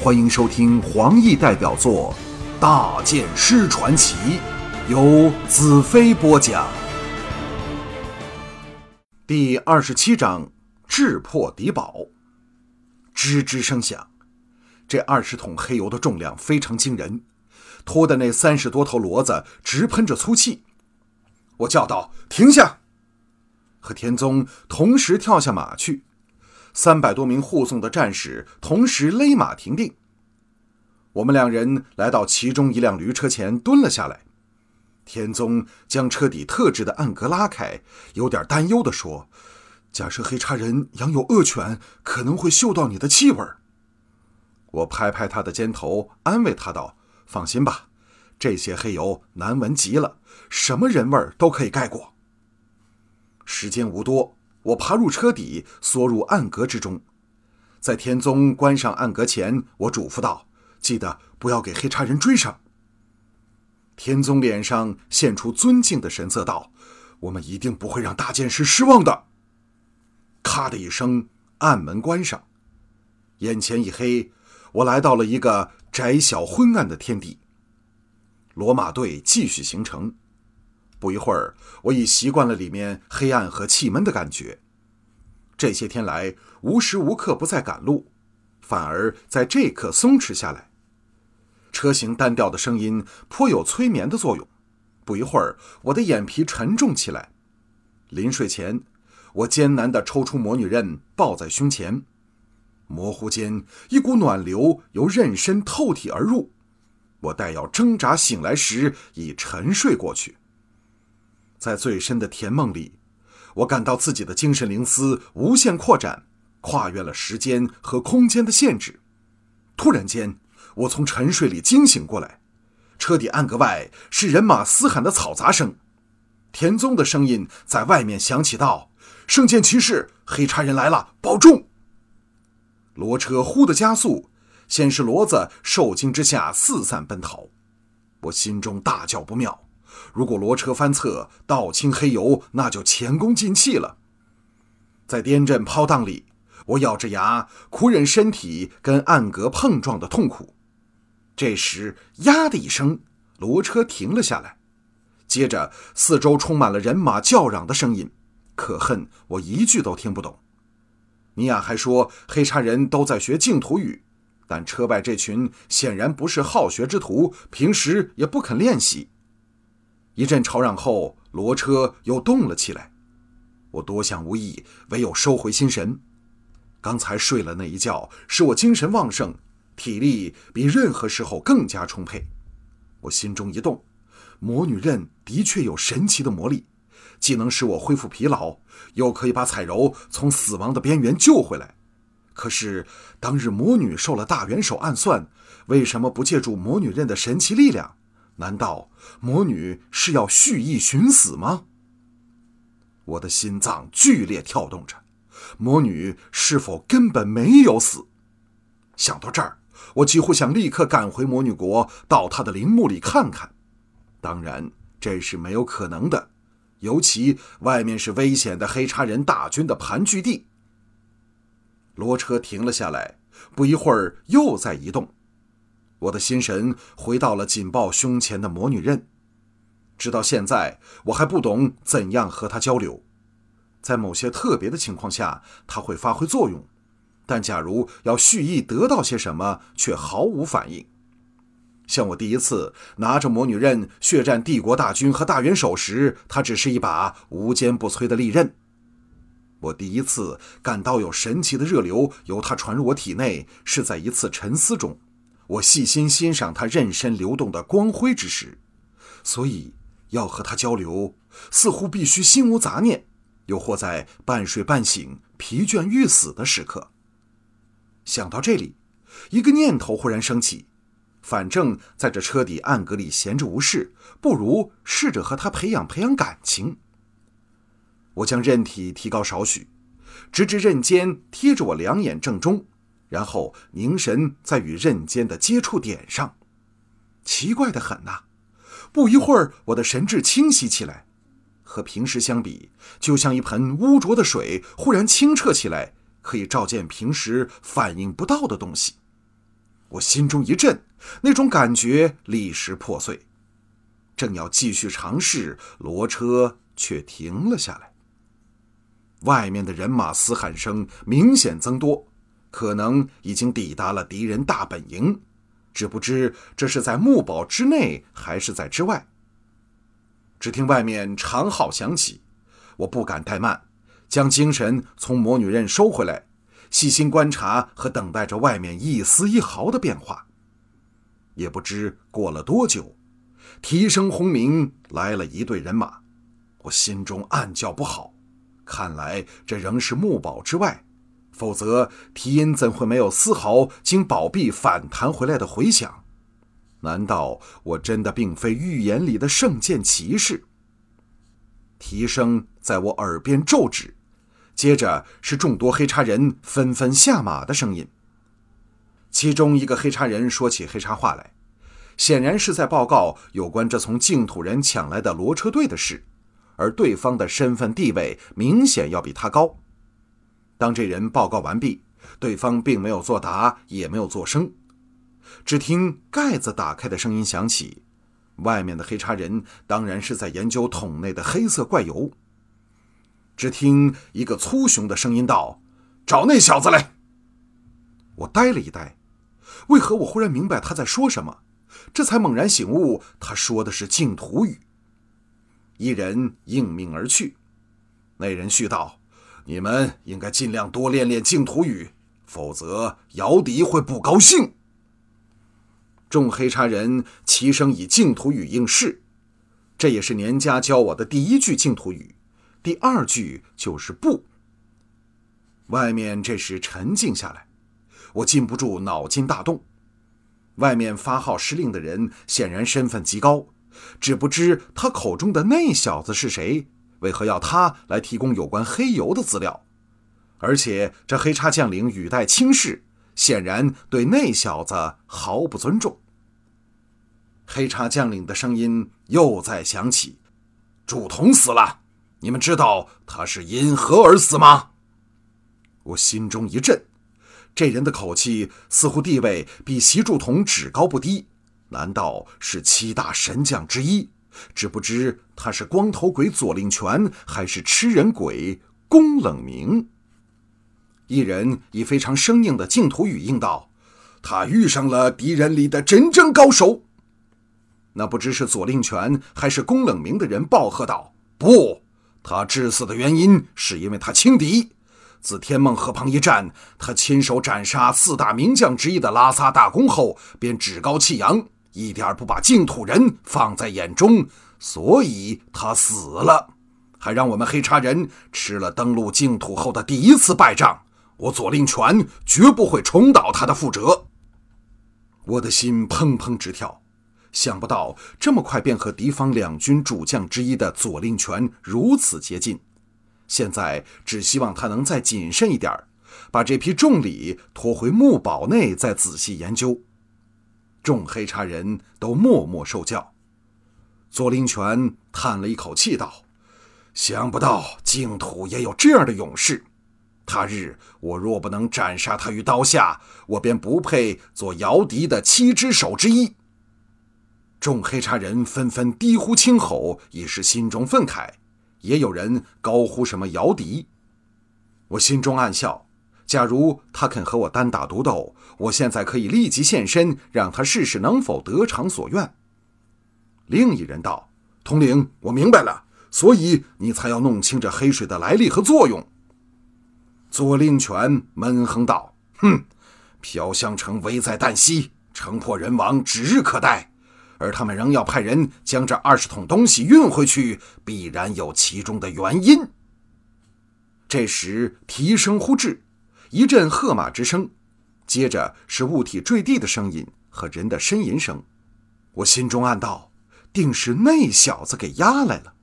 欢迎收听黄奕代表作《大剑师传奇》，由子飞播讲。第二十七章：智破敌宝。吱吱声响，这二十桶黑油的重量非常惊人，拖的那三十多头骡子直喷着粗气。我叫道：“停下！”和田宗同时跳下马去。三百多名护送的战士同时勒马停定。我们两人来到其中一辆驴车前，蹲了下来。天宗将车底特制的暗格拉开，有点担忧地说：“假设黑叉人养有恶犬，可能会嗅到你的气味。”我拍拍他的肩头，安慰他道：“放心吧，这些黑油难闻极了，什么人味都可以盖过。”时间无多。我爬入车底，缩入暗格之中，在天宗关上暗格前，我嘱咐道：“记得不要给黑叉人追上。”天宗脸上现出尊敬的神色，道：“我们一定不会让大剑师失望的。”咔的一声，暗门关上，眼前一黑，我来到了一个窄小昏暗的天地。罗马队继续行程。不一会儿，我已习惯了里面黑暗和气闷的感觉。这些天来，无时无刻不在赶路，反而在这刻松弛下来。车行单调的声音颇有催眠的作用。不一会儿，我的眼皮沉重起来。临睡前，我艰难地抽出魔女刃，抱在胸前。模糊间，一股暖流由刃身透体而入。我待要挣扎醒来时，已沉睡过去。在最深的甜梦里，我感到自己的精神灵思无限扩展，跨越了时间和空间的限制。突然间，我从沉睡里惊醒过来，车底暗格外是人马嘶喊的嘈杂声，田宗的声音在外面响起道：“圣剑骑士，黑叉人来了，保重！”骡车忽的加速，先是骡子受惊之下四散奔逃，我心中大叫不妙。如果骡车翻侧，倒倾黑油，那就前功尽弃了。在颠阵抛荡里，我咬着牙，苦忍身体跟暗格碰撞的痛苦。这时，呀的一声，骡车停了下来，接着四周充满了人马叫嚷的声音，可恨我一句都听不懂。尼亚还说黑叉人都在学净土语，但车外这群显然不是好学之徒，平时也不肯练习。一阵吵嚷后，骡车又动了起来。我多想无益，唯有收回心神。刚才睡了那一觉，使我精神旺盛，体力比任何时候更加充沛。我心中一动，魔女刃的确有神奇的魔力，既能使我恢复疲劳，又可以把彩柔从死亡的边缘救回来。可是当日魔女受了大元首暗算，为什么不借助魔女刃的神奇力量？难道魔女是要蓄意寻死吗？我的心脏剧烈跳动着，魔女是否根本没有死？想到这儿，我几乎想立刻赶回魔女国，到她的陵墓里看看。当然，这是没有可能的，尤其外面是危险的黑叉人大军的盘踞地。骡车停了下来，不一会儿又在移动。我的心神回到了紧抱胸前的魔女刃，直到现在我还不懂怎样和她交流。在某些特别的情况下，它会发挥作用，但假如要蓄意得到些什么，却毫无反应。像我第一次拿着魔女刃血战帝国大军和大元首时，它只是一把无坚不摧的利刃。我第一次感到有神奇的热流由它传入我体内，是在一次沉思中。我细心欣赏他任身流动的光辉之时，所以要和他交流，似乎必须心无杂念，又或在半睡半醒、疲倦欲死的时刻。想到这里，一个念头忽然升起：反正在这车底暗格里闲着无事，不如试着和他培养培养感情。我将刃体提高少许，直至刃尖贴着我两眼正中。然后凝神在与刃尖的接触点上，奇怪的很呐！不一会儿，我的神志清晰起来，和平时相比，就像一盆污浊的水忽然清澈起来，可以照见平时反应不到的东西。我心中一震，那种感觉立时破碎。正要继续尝试，骡车却停了下来。外面的人马嘶喊声明显增多，可能已经抵达了敌人大本营，只不知这是在木堡之内还是在之外。只听外面长号响起，我不敢怠慢，将精神从魔女刃收回来，细心观察和等待着外面一丝一毫的变化。也不知过了多久，蹄声轰鸣，来了一队人马，我心中暗叫不好。看来这仍是木堡之外，否则提音怎会没有丝毫经宝壁反弹回来的回响？难道我真的并非预言里的圣剑骑士？提声在我耳边骤止，接着是众多黑叉人纷纷下马的声音。其中一个黑叉人说起黑叉话来，显然是在报告有关这从净土人抢来的骡车队的事。而对方的身份地位明显要比他高。当这人报告完毕，对方并没有作答，也没有作声，只听盖子打开的声音响起。外面的黑叉人当然是在研究桶内的黑色怪油。只听一个粗雄的声音道：“找那小子来！”我呆了一呆，为何我忽然明白他在说什么？这才猛然醒悟，他说的是净土语。一人应命而去，那人续道：“你们应该尽量多练练净土语，否则姚笛会不高兴。”众黑叉人齐声以净土语应试，这也是年家教我的第一句净土语，第二句就是不。外面这时沉静下来，我禁不住脑筋大动。外面发号施令的人显然身份极高。只不知他口中的那小子是谁？为何要他来提供有关黑油的资料？而且这黑叉将领语带轻视，显然对那小子毫不尊重。黑叉将领的声音又在响起：“祝同死了，你们知道他是因何而死吗？”我心中一震，这人的口气似乎地位比习祝同只高不低。难道是七大神将之一？只不知他是光头鬼左令权，还是吃人鬼宫冷明？一人以非常生硬的净土语应道：“他遇上了敌人里的真正高手。”那不知是左令权还是宫冷明的人暴喝道：“不，他致死的原因是因为他轻敌。自天梦河旁一战，他亲手斩杀四大名将之一的拉萨大公后，便趾高气扬。”一点不把净土人放在眼中，所以他死了，还让我们黑叉人吃了登陆净土后的第一次败仗。我左令权绝不会重蹈他的覆辙。我的心砰砰直跳，想不到这么快便和敌方两军主将之一的左令权如此接近。现在只希望他能再谨慎一点，把这批重礼拖回木堡内，再仔细研究。众黑茶人都默默受教。左灵泉叹了一口气道：“想不到净土也有这样的勇士。他日我若不能斩杀他于刀下，我便不配做姚笛的七只手之一。”众黑茶人纷纷低呼轻吼，已是心中愤慨；也有人高呼什么姚笛。我心中暗笑。假如他肯和我单打独斗，我现在可以立即现身，让他试试能否得偿所愿。另一人道：“统领，我明白了，所以你才要弄清这黑水的来历和作用。”左令权闷哼道：“哼，飘香城危在旦夕，城破人亡指日可待，而他们仍要派人将这二十桶东西运回去，必然有其中的原因。”这时提声呼至。一阵喝马之声，接着是物体坠地的声音和人的呻吟声。我心中暗道：定是那小子给压来了。